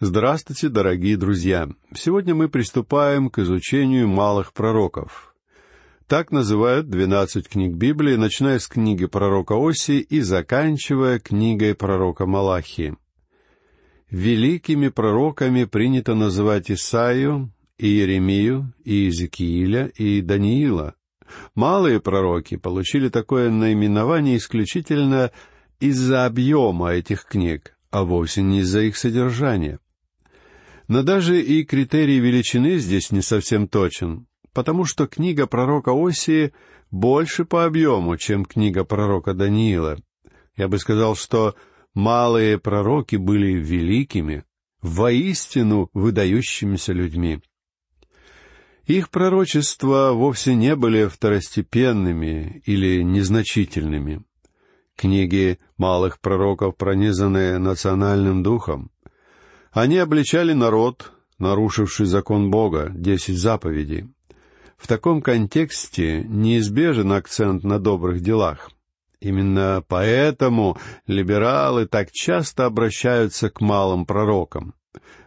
Здравствуйте, дорогие друзья! Сегодня мы приступаем к изучению малых пророков. Так называют двенадцать книг Библии, начиная с книги пророка Оси и заканчивая книгой пророка Малахии. Великими пророками принято называть Исаию, и Еремию, и Иезекииля, и Даниила. Малые пророки получили такое наименование исключительно из-за объема этих книг, а вовсе не из-за их содержания. Но даже и критерий величины здесь не совсем точен, потому что книга пророка Осии больше по объему, чем книга пророка Даниила. Я бы сказал, что малые пророки были великими, воистину выдающимися людьми. Их пророчества вовсе не были второстепенными или незначительными. Книги малых пророков пронизаны национальным духом. Они обличали народ, нарушивший закон Бога, десять заповедей. В таком контексте неизбежен акцент на добрых делах. Именно поэтому либералы так часто обращаются к малым пророкам.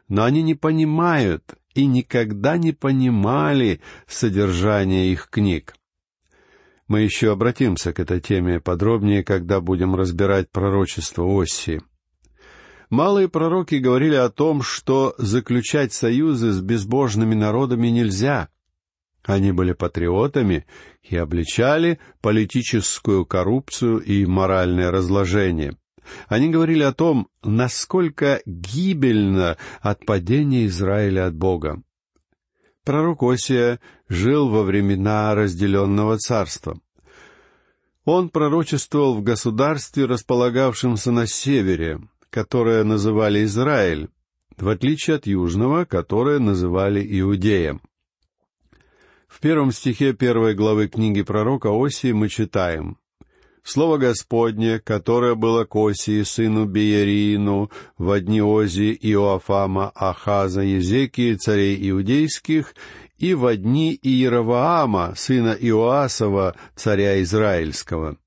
Но они не понимают и никогда не понимали содержание их книг. Мы еще обратимся к этой теме подробнее, когда будем разбирать пророчество Оси. Малые пророки говорили о том, что заключать союзы с безбожными народами нельзя. Они были патриотами и обличали политическую коррупцию и моральное разложение. Они говорили о том, насколько гибельно отпадение Израиля от Бога. Пророк Осия жил во времена разделенного царства. Он пророчествовал в государстве, располагавшемся на севере, которое называли Израиль, в отличие от южного, которое называли Иудеем. В первом стихе первой главы книги пророка Осии мы читаем Слово Господне, которое было к Осии, сыну Биерину, в одни Ози Иоафама, Ахаза, Езекии, царей иудейских, и в одни Иераваама, сына Иоасова, царя Израильского.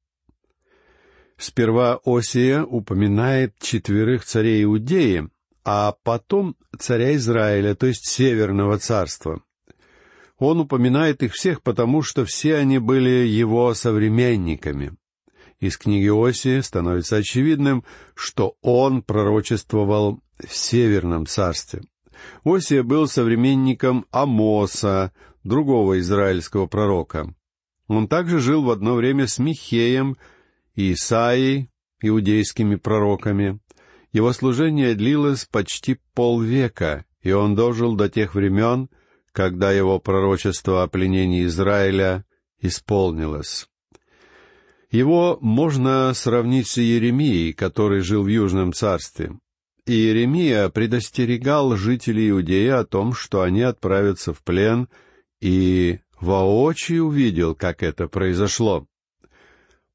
Сперва Осия упоминает четверых царей Иудеи, а потом царя Израиля, то есть Северного царства. Он упоминает их всех, потому что все они были его современниками. Из книги Осии становится очевидным, что он пророчествовал в Северном царстве. Осия был современником Амоса, другого израильского пророка. Он также жил в одно время с Михеем Исаией, иудейскими пророками. Его служение длилось почти полвека, и он дожил до тех времен, когда его пророчество о пленении Израиля исполнилось. Его можно сравнить с Иеремией, который жил в Южном царстве. Иеремия предостерегал жителей Иудеи о том, что они отправятся в плен, и воочию увидел, как это произошло.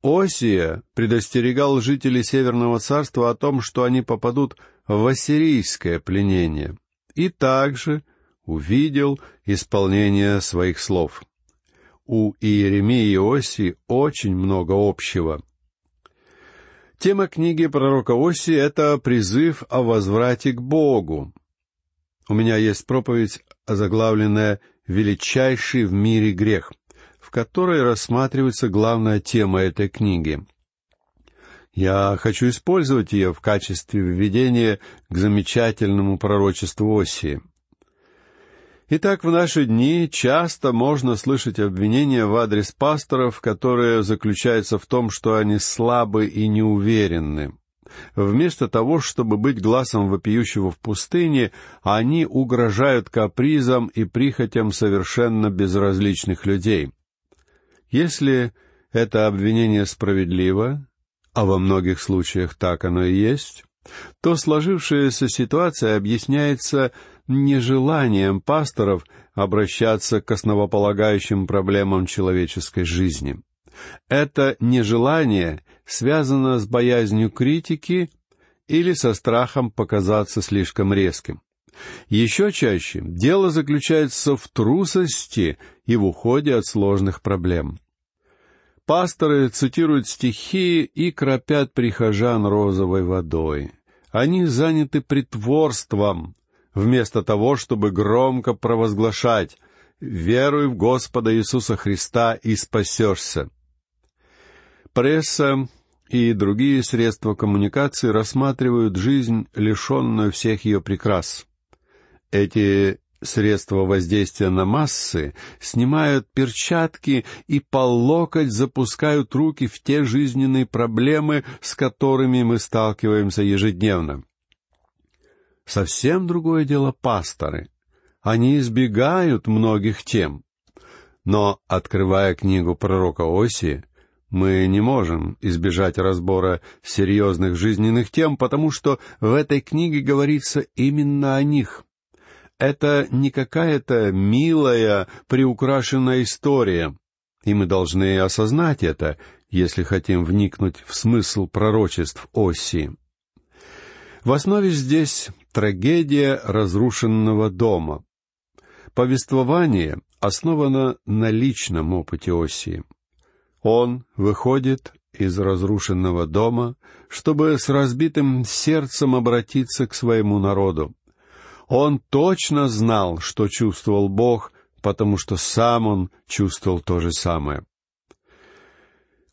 Осия предостерегал жителей Северного царства о том, что они попадут в ассирийское пленение, и также увидел исполнение своих слов у Иеремии и Оси очень много общего. Тема книги пророка Оси — это призыв о возврате к Богу. У меня есть проповедь, озаглавленная «Величайший в мире грех», в которой рассматривается главная тема этой книги. Я хочу использовать ее в качестве введения к замечательному пророчеству Осии. Итак, в наши дни часто можно слышать обвинения в адрес пасторов, которые заключаются в том, что они слабы и неуверенны. Вместо того, чтобы быть глазом вопиющего в пустыне, они угрожают капризам и прихотям совершенно безразличных людей. Если это обвинение справедливо, а во многих случаях так оно и есть, то сложившаяся ситуация объясняется нежеланием пасторов обращаться к основополагающим проблемам человеческой жизни. Это нежелание связано с боязнью критики или со страхом показаться слишком резким. Еще чаще дело заключается в трусости и в уходе от сложных проблем. Пасторы цитируют стихи и кропят прихожан розовой водой. Они заняты притворством, вместо того, чтобы громко провозглашать «Веруй в Господа Иисуса Христа и спасешься». Пресса и другие средства коммуникации рассматривают жизнь, лишенную всех ее прекрас. Эти средства воздействия на массы снимают перчатки и по локоть запускают руки в те жизненные проблемы, с которыми мы сталкиваемся ежедневно. Совсем другое дело пасторы. Они избегают многих тем. Но, открывая книгу пророка Оси, мы не можем избежать разбора серьезных жизненных тем, потому что в этой книге говорится именно о них. Это не какая-то милая, приукрашенная история, и мы должны осознать это, если хотим вникнуть в смысл пророчеств Оси. В основе здесь трагедия разрушенного дома. Повествование основано на личном опыте Оси. Он выходит из разрушенного дома, чтобы с разбитым сердцем обратиться к своему народу. Он точно знал, что чувствовал Бог, потому что сам он чувствовал то же самое.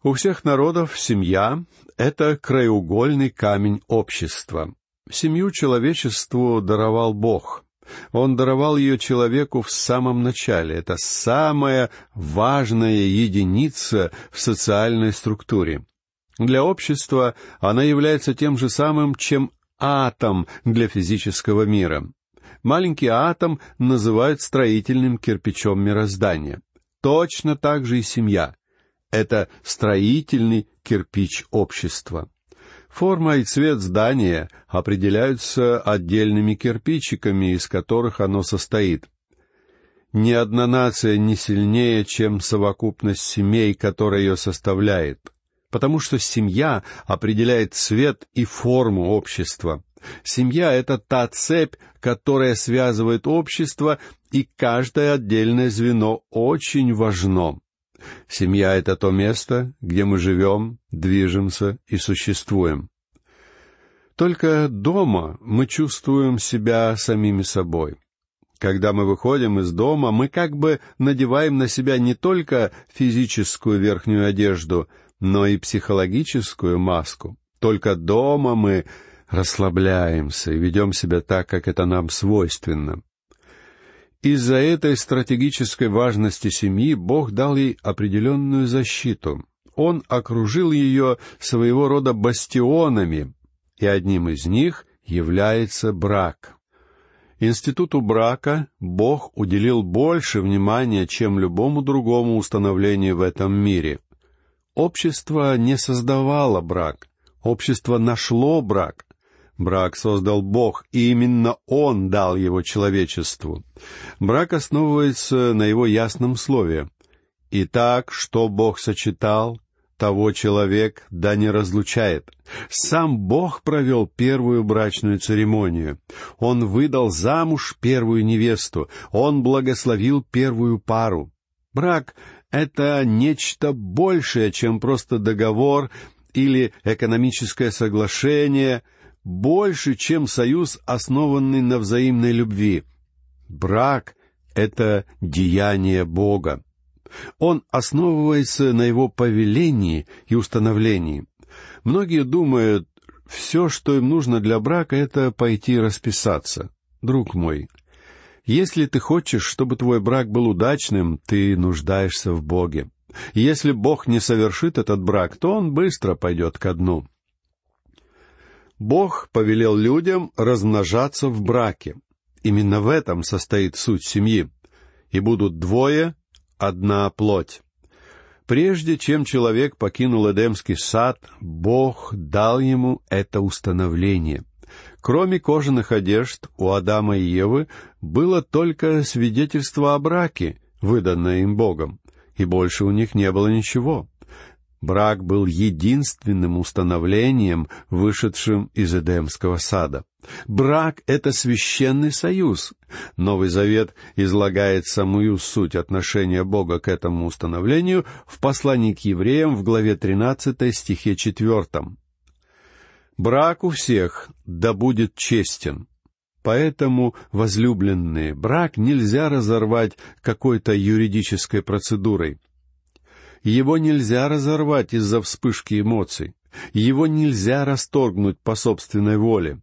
У всех народов семья — это краеугольный камень общества. Семью человечеству даровал Бог. Он даровал ее человеку в самом начале. Это самая важная единица в социальной структуре. Для общества она является тем же самым, чем атом для физического мира. Маленький атом называют строительным кирпичом мироздания. Точно так же и семья. Это строительный кирпич общества. Форма и цвет здания определяются отдельными кирпичиками, из которых оно состоит. Ни одна нация не сильнее, чем совокупность семей, которая ее составляет, потому что семья определяет цвет и форму общества. Семья — это та цепь, которая связывает общество, и каждое отдельное звено очень важно. Семья — это то место, где мы живем, движемся и существуем. Только дома мы чувствуем себя самими собой. Когда мы выходим из дома, мы как бы надеваем на себя не только физическую верхнюю одежду, но и психологическую маску. Только дома мы расслабляемся и ведем себя так, как это нам свойственно. Из-за этой стратегической важности семьи Бог дал ей определенную защиту. Он окружил ее своего рода бастионами, и одним из них является брак. Институту брака Бог уделил больше внимания, чем любому другому установлению в этом мире. Общество не создавало брак, общество нашло брак. Брак создал Бог, и именно Он дал его человечеству. Брак основывается на его ясном слове. «Итак, что Бог сочетал, того человек да не разлучает». Сам Бог провел первую брачную церемонию. Он выдал замуж первую невесту. Он благословил первую пару. Брак — это нечто большее, чем просто договор или экономическое соглашение — больше, чем союз, основанный на взаимной любви. Брак — это деяние Бога. Он основывается на его повелении и установлении. Многие думают, все, что им нужно для брака, это пойти расписаться. Друг мой, если ты хочешь, чтобы твой брак был удачным, ты нуждаешься в Боге. Если Бог не совершит этот брак, то он быстро пойдет ко дну. Бог повелел людям размножаться в браке. Именно в этом состоит суть семьи. И будут двое, одна плоть. Прежде чем человек покинул Эдемский сад, Бог дал ему это установление. Кроме кожаных одежд, у Адама и Евы было только свидетельство о браке, выданное им Богом, и больше у них не было ничего. Брак был единственным установлением, вышедшим из Эдемского сада. Брак — это священный союз. Новый Завет излагает самую суть отношения Бога к этому установлению в послании к евреям в главе 13 стихе 4. Брак у всех да будет честен. Поэтому, возлюбленные, брак нельзя разорвать какой-то юридической процедурой. Его нельзя разорвать из-за вспышки эмоций. Его нельзя расторгнуть по собственной воле.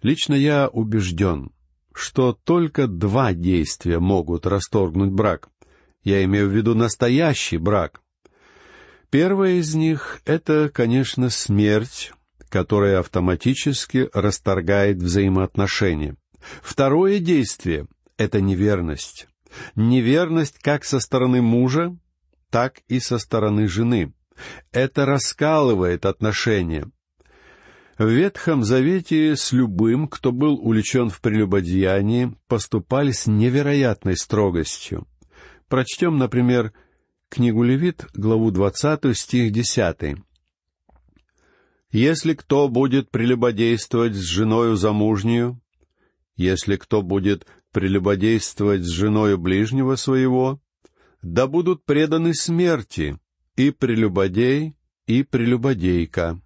Лично я убежден, что только два действия могут расторгнуть брак. Я имею в виду настоящий брак. Первое из них — это, конечно, смерть, которая автоматически расторгает взаимоотношения. Второе действие — это неверность. Неверность как со стороны мужа, так и со стороны жены. Это раскалывает отношения. В Ветхом Завете с любым, кто был увлечен в прелюбодеянии, поступали с невероятной строгостью. Прочтем, например, книгу Левит, главу 20, стих 10. «Если кто будет прелюбодействовать с женою замужнюю, если кто будет прелюбодействовать с женою ближнего своего, да будут преданы смерти и прелюбодей, и прелюбодейка».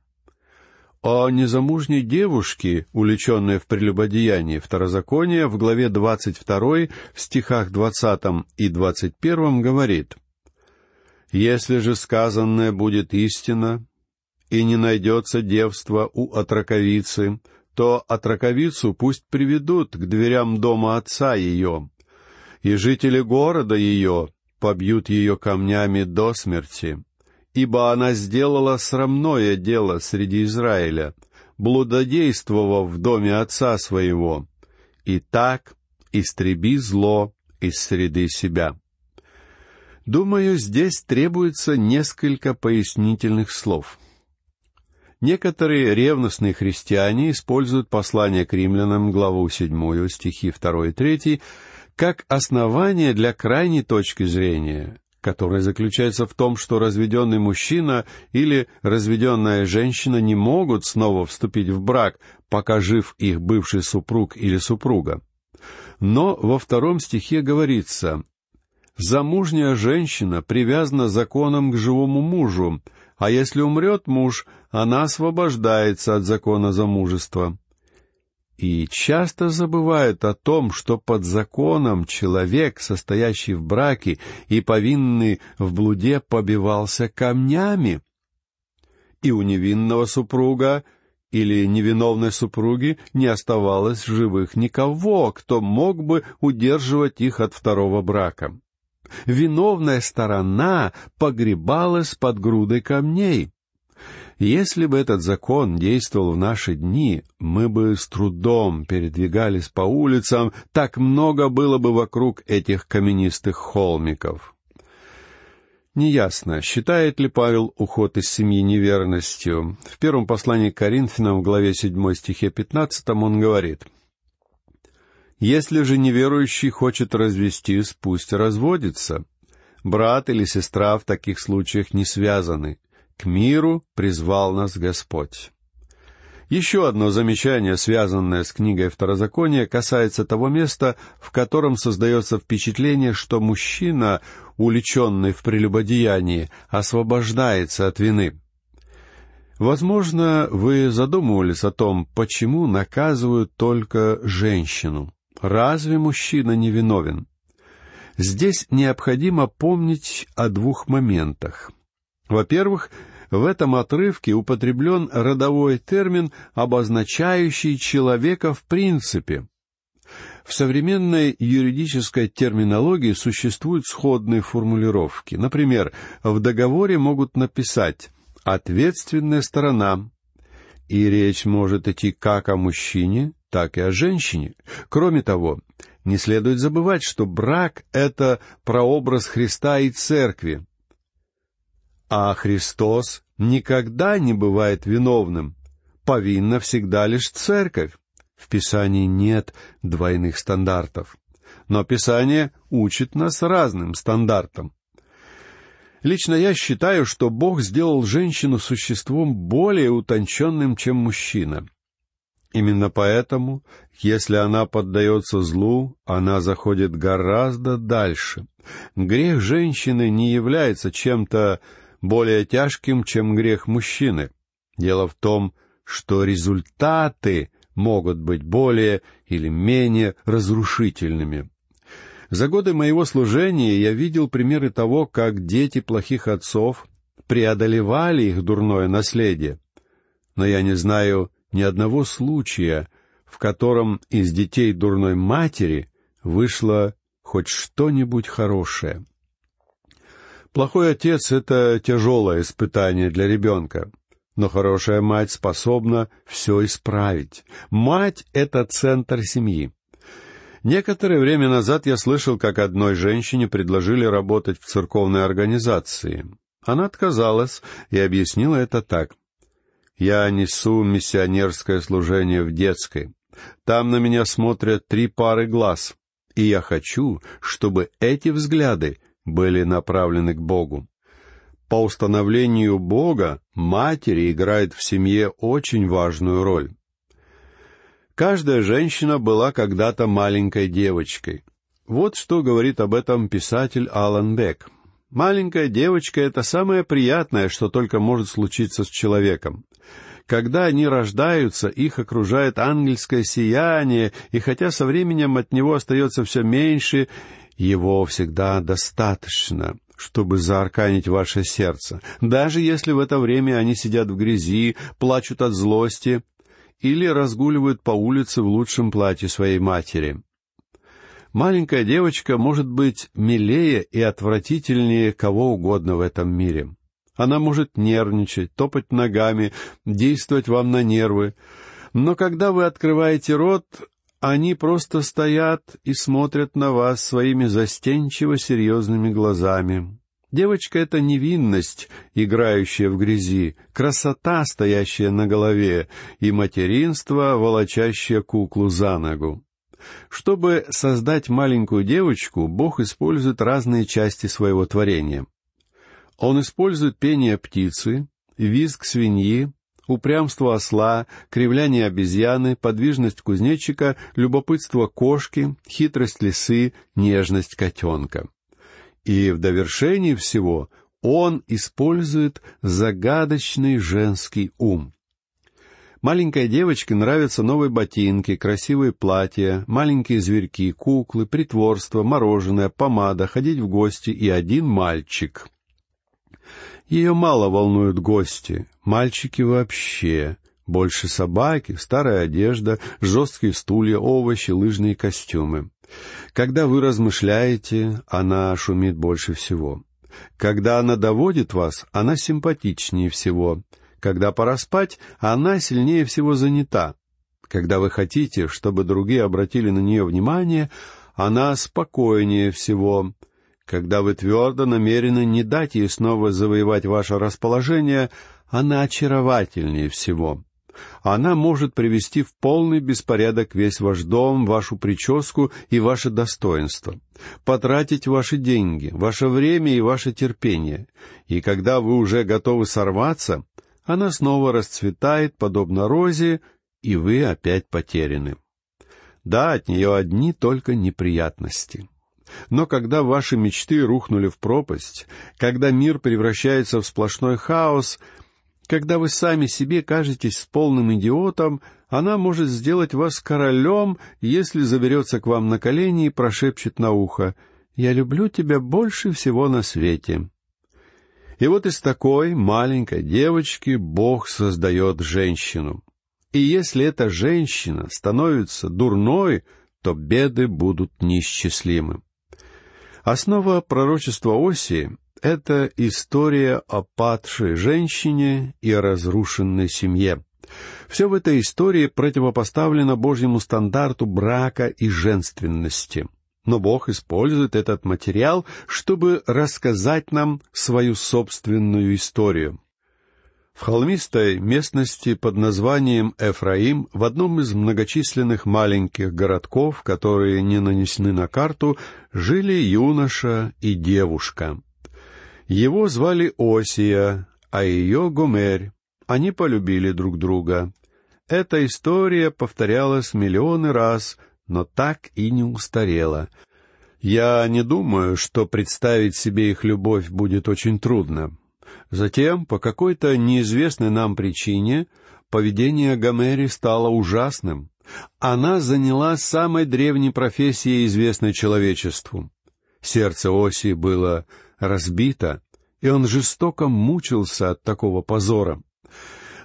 О незамужней девушке, увлеченной в прелюбодеянии, Второзаконие в главе двадцать второй, в стихах двадцатом и двадцать первом говорит «Если же сказанное будет истина, и не найдется девства у отраковицы, то отраковицу пусть приведут к дверям дома отца ее, и жители города ее побьют ее камнями до смерти, ибо она сделала срамное дело среди Израиля, блудодействовав в доме отца своего. И так истреби зло из среды себя. Думаю, здесь требуется несколько пояснительных слов. Некоторые ревностные христиане используют послание к римлянам, главу 7, стихи 2 и 3, как основание для крайней точки зрения, которая заключается в том, что разведенный мужчина или разведенная женщина не могут снова вступить в брак, пока жив их бывший супруг или супруга. Но во втором стихе говорится «Замужняя женщина привязана законом к живому мужу, а если умрет муж, она освобождается от закона замужества» и часто забывают о том, что под законом человек, состоящий в браке и повинный в блуде, побивался камнями. И у невинного супруга или невиновной супруги не оставалось живых никого, кто мог бы удерживать их от второго брака. Виновная сторона погребалась под грудой камней — если бы этот закон действовал в наши дни, мы бы с трудом передвигались по улицам, так много было бы вокруг этих каменистых холмиков. Неясно, считает ли Павел уход из семьи неверностью. В первом послании к Коринфянам, в главе 7 стихе 15, он говорит, «Если же неверующий хочет развестись, пусть разводится. Брат или сестра в таких случаях не связаны. К миру призвал нас Господь. Еще одно замечание, связанное с книгой Второзакония, касается того места, в котором создается впечатление, что мужчина, уличенный в прелюбодеянии, освобождается от вины. Возможно, вы задумывались о том, почему наказывают только женщину. Разве мужчина не виновен? Здесь необходимо помнить о двух моментах. Во-первых, в этом отрывке употреблен родовой термин, обозначающий человека в принципе. В современной юридической терминологии существуют сходные формулировки. Например, в договоре могут написать «ответственная сторона», и речь может идти как о мужчине, так и о женщине. Кроме того, не следует забывать, что брак — это прообраз Христа и Церкви, а Христос никогда не бывает виновным. Повинна всегда лишь церковь. В Писании нет двойных стандартов. Но Писание учит нас разным стандартам. Лично я считаю, что Бог сделал женщину существом более утонченным, чем мужчина. Именно поэтому, если она поддается злу, она заходит гораздо дальше. Грех женщины не является чем-то более тяжким, чем грех мужчины. Дело в том, что результаты могут быть более или менее разрушительными. За годы моего служения я видел примеры того, как дети плохих отцов преодолевали их дурное наследие. Но я не знаю ни одного случая, в котором из детей дурной матери вышло хоть что-нибудь хорошее. Плохой отец — это тяжелое испытание для ребенка, но хорошая мать способна все исправить. Мать — это центр семьи. Некоторое время назад я слышал, как одной женщине предложили работать в церковной организации. Она отказалась и объяснила это так. «Я несу миссионерское служение в детской. Там на меня смотрят три пары глаз, и я хочу, чтобы эти взгляды были направлены к Богу. По установлению Бога матери играет в семье очень важную роль. Каждая женщина была когда-то маленькой девочкой. Вот что говорит об этом писатель Алан Бек. Маленькая девочка — это самое приятное, что только может случиться с человеком. Когда они рождаются, их окружает ангельское сияние, и хотя со временем от него остается все меньше, его всегда достаточно, чтобы заарканить ваше сердце, даже если в это время они сидят в грязи, плачут от злости или разгуливают по улице в лучшем платье своей матери. Маленькая девочка может быть милее и отвратительнее кого угодно в этом мире. Она может нервничать, топать ногами, действовать вам на нервы. Но когда вы открываете рот, они просто стоят и смотрят на вас своими застенчиво серьезными глазами. Девочка — это невинность, играющая в грязи, красота, стоящая на голове, и материнство, волочащее куклу за ногу. Чтобы создать маленькую девочку, Бог использует разные части своего творения. Он использует пение птицы, визг свиньи, упрямство осла, кривляние обезьяны, подвижность кузнечика, любопытство кошки, хитрость лисы, нежность котенка. И в довершении всего он использует загадочный женский ум. Маленькой девочке нравятся новые ботинки, красивые платья, маленькие зверьки, куклы, притворство, мороженое, помада, ходить в гости и один мальчик. Ее мало волнуют гости, мальчики вообще. Больше собаки, старая одежда, жесткие стулья, овощи, лыжные костюмы. Когда вы размышляете, она шумит больше всего. Когда она доводит вас, она симпатичнее всего. Когда пора спать, она сильнее всего занята. Когда вы хотите, чтобы другие обратили на нее внимание, она спокойнее всего. Когда вы твердо намерены не дать ей снова завоевать ваше расположение, она очаровательнее всего. Она может привести в полный беспорядок весь ваш дом, вашу прическу и ваше достоинство, потратить ваши деньги, ваше время и ваше терпение. И когда вы уже готовы сорваться, она снова расцветает, подобно розе, и вы опять потеряны. Да, от нее одни только неприятности. Но когда ваши мечты рухнули в пропасть, когда мир превращается в сплошной хаос, когда вы сами себе кажетесь полным идиотом, она может сделать вас королем, если заберется к вам на колени и прошепчет на ухо «Я люблю тебя больше всего на свете». И вот из такой маленькой девочки Бог создает женщину. И если эта женщина становится дурной, то беды будут неисчислимы. Основа пророчества Оси — это история о падшей женщине и о разрушенной семье. Все в этой истории противопоставлено Божьему стандарту брака и женственности. Но Бог использует этот материал, чтобы рассказать нам свою собственную историю. В холмистой местности под названием Эфраим, в одном из многочисленных маленьких городков, которые не нанесены на карту, жили юноша и девушка. Его звали Осия, а ее Гомерь. Они полюбили друг друга. Эта история повторялась миллионы раз, но так и не устарела. Я не думаю, что представить себе их любовь будет очень трудно. Затем, по какой-то неизвестной нам причине, поведение Гомери стало ужасным. Она заняла самой древней профессией, известной человечеству. Сердце Оси было разбито, и он жестоко мучился от такого позора.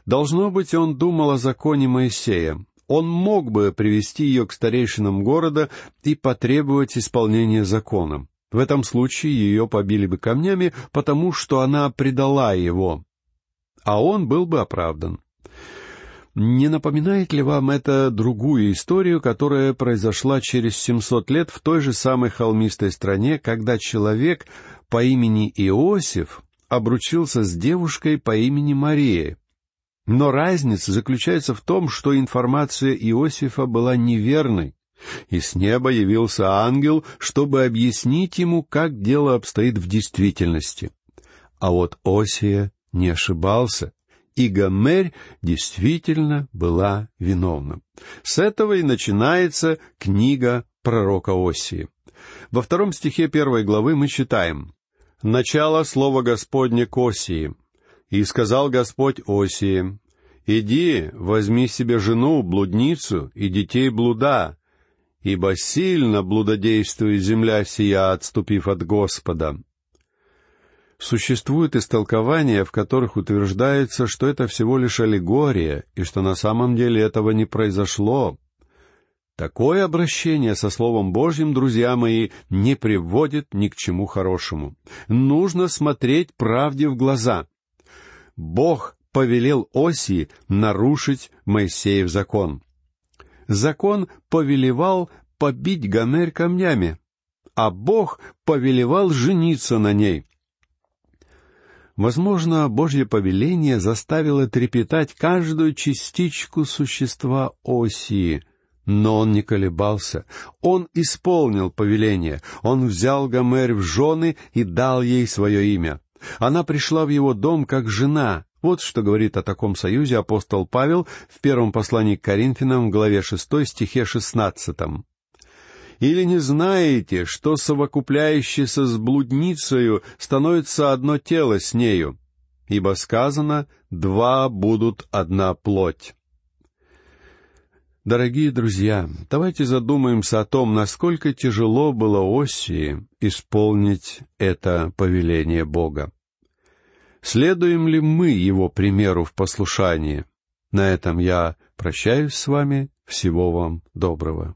Должно быть, он думал о законе Моисея. Он мог бы привести ее к старейшинам города и потребовать исполнения закона. В этом случае ее побили бы камнями, потому что она предала его. А он был бы оправдан. Не напоминает ли вам это другую историю, которая произошла через 700 лет в той же самой холмистой стране, когда человек по имени Иосиф обручился с девушкой по имени Мария? Но разница заключается в том, что информация Иосифа была неверной, и с неба явился ангел, чтобы объяснить ему, как дело обстоит в действительности. А вот Осия не ошибался, и Гомерь действительно была виновна. С этого и начинается книга пророка Осии. Во втором стихе первой главы мы читаем «Начало слова Господня к Осии. И сказал Господь Осии, «Иди, возьми себе жену, блудницу, и детей блуда, ибо сильно блудодействует земля сия, отступив от Господа». Существуют истолкования, в которых утверждается, что это всего лишь аллегория, и что на самом деле этого не произошло. Такое обращение со Словом Божьим, друзья мои, не приводит ни к чему хорошему. Нужно смотреть правде в глаза. Бог повелел Осии нарушить Моисеев закон. Закон повелевал побить Гомер камнями, а Бог повелевал жениться на ней — Возможно, Божье повеление заставило трепетать каждую частичку существа Осии, но он не колебался. Он исполнил повеление. Он взял Гомер в жены и дал ей свое имя. Она пришла в его дом как жена. Вот что говорит о таком союзе апостол Павел в первом послании к Коринфянам, главе шестой стихе шестнадцатом. Или не знаете, что совокупляющийся с блудницею становится одно тело с нею? Ибо сказано, два будут одна плоть. Дорогие друзья, давайте задумаемся о том, насколько тяжело было Осии исполнить это повеление Бога. Следуем ли мы его примеру в послушании? На этом я прощаюсь с вами. Всего вам доброго.